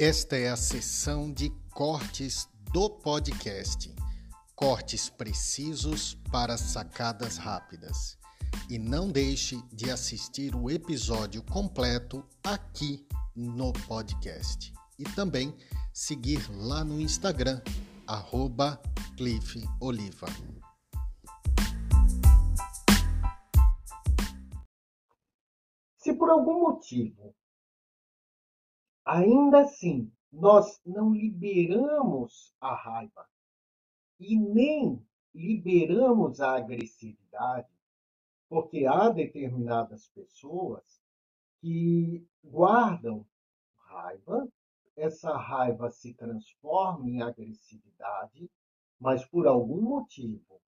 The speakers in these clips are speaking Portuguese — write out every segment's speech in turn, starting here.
Esta é a sessão de cortes do podcast. Cortes precisos para sacadas rápidas. E não deixe de assistir o episódio completo aqui no podcast. E também seguir lá no Instagram, arroba Cliff Oliva. Se por algum motivo, ainda assim, nós não liberamos a raiva e nem liberamos a agressividade, porque há determinadas pessoas que guardam raiva, essa raiva se transforma em agressividade, mas por algum motivo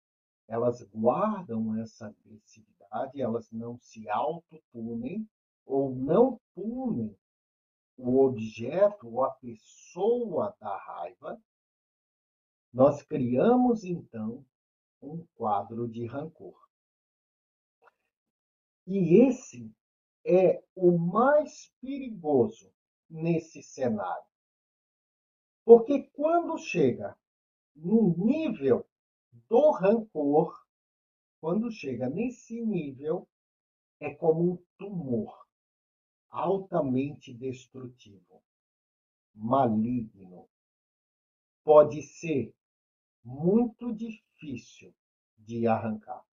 elas guardam essa agressividade, elas não se autopunem ou não punem o objeto ou a pessoa da raiva, nós criamos então um quadro de rancor. E esse é o mais perigoso nesse cenário. Porque quando chega no nível do rancor, quando chega nesse nível, é como um tumor altamente destrutivo, maligno. Pode ser muito difícil de arrancar.